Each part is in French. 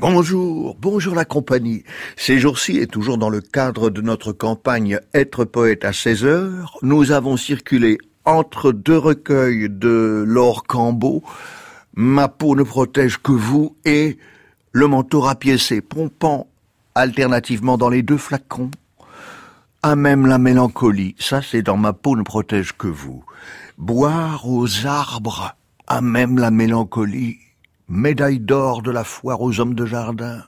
Bonjour, bonjour la compagnie. Ces jours-ci, et toujours dans le cadre de notre campagne Être poète à 16 heures, nous avons circulé entre deux recueils de Laure Cambeau, Ma peau ne protège que vous et Le manteau rapiécé pompant alternativement dans les deux flacons. À même la mélancolie, ça c'est dans Ma peau ne protège que vous. Boire aux arbres, à même la mélancolie médaille d'or de la foire aux hommes de jardin.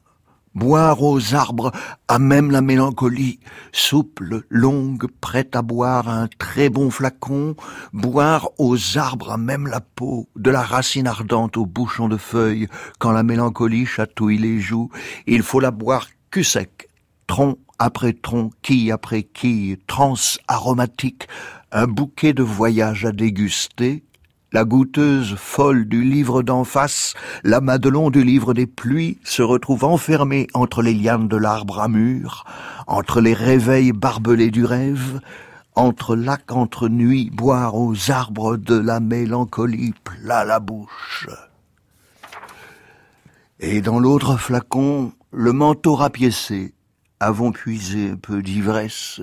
Boire aux arbres à même la mélancolie, souple, longue, prête à boire un très bon flacon, boire aux arbres à même la peau, de la racine ardente au bouchon de feuilles, quand la mélancolie chatouille les joues, il faut la boire cul sec, tronc après tronc, quille après quille, trans aromatique, un bouquet de voyage à déguster, la goûteuse folle du livre d'en face, la Madelon du livre des pluies, se retrouve enfermée entre les lianes de l'arbre à mur, entre les réveils barbelés du rêve, entre lac entre nuit, boire aux arbres de la mélancolie plat la bouche. Et dans l'autre flacon, le manteau rapiécé, avons puisé peu d'ivresse,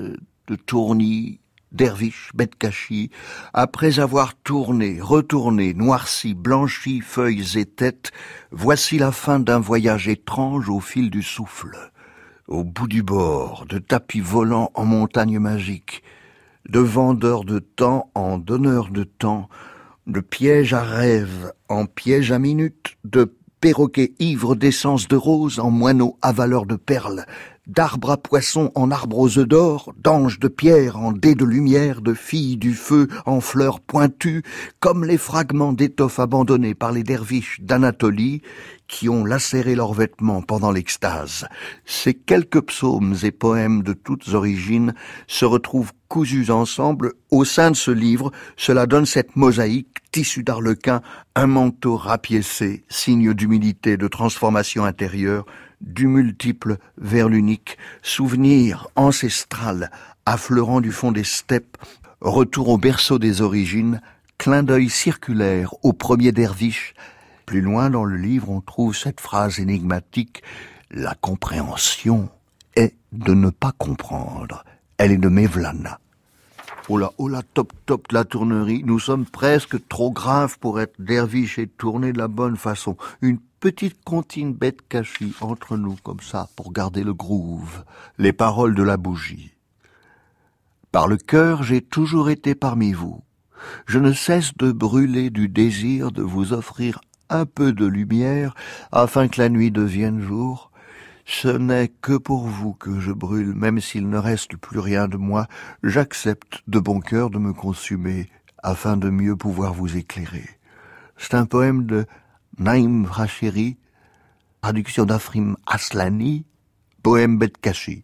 de tournis, derviche, bête cachie, après avoir tourné, retourné, noirci, blanchi feuilles et têtes, voici la fin d'un voyage étrange au fil du souffle. Au bout du bord, de tapis volants en montagne magique, de vendeurs de temps en donneurs de temps, de piège à rêve en piège à minute, de perroquets ivres d'essence de rose en moineaux avaleurs de perles, d'arbres à poissons en arbres aux œufs d'or, d'anges de pierre en dés de lumière, de filles du feu en fleurs pointues, comme les fragments d'étoffes abandonnés par les derviches d'Anatolie, qui ont lacéré leurs vêtements pendant l'extase. Ces quelques psaumes et poèmes de toutes origines se retrouvent cousus ensemble au sein de ce livre. Cela donne cette mosaïque, tissu d'arlequin, un manteau rapiécé, signe d'humilité, de transformation intérieure, du multiple vers l'unique, souvenir ancestral affleurant du fond des steppes, retour au berceau des origines, clin d'œil circulaire au premier derviche. Plus loin dans le livre, on trouve cette phrase énigmatique La compréhension est de ne pas comprendre. Elle est de Mevlana. Oh là, oh là, top, top, la tournerie. Nous sommes presque trop graves pour être derviche et tourner de la bonne façon. Une petite comptine bête cachée entre nous comme ça pour garder le groove. Les paroles de la bougie. Par le cœur, j'ai toujours été parmi vous. Je ne cesse de brûler du désir de vous offrir un peu de lumière afin que la nuit devienne jour ce n'est que pour vous que je brûle, même s'il ne reste plus rien de moi, j'accepte de bon cœur de me consumer, afin de mieux pouvoir vous éclairer. C'est un poème de Naïm Racheri, traduction d'Afrim Aslani, poème caché.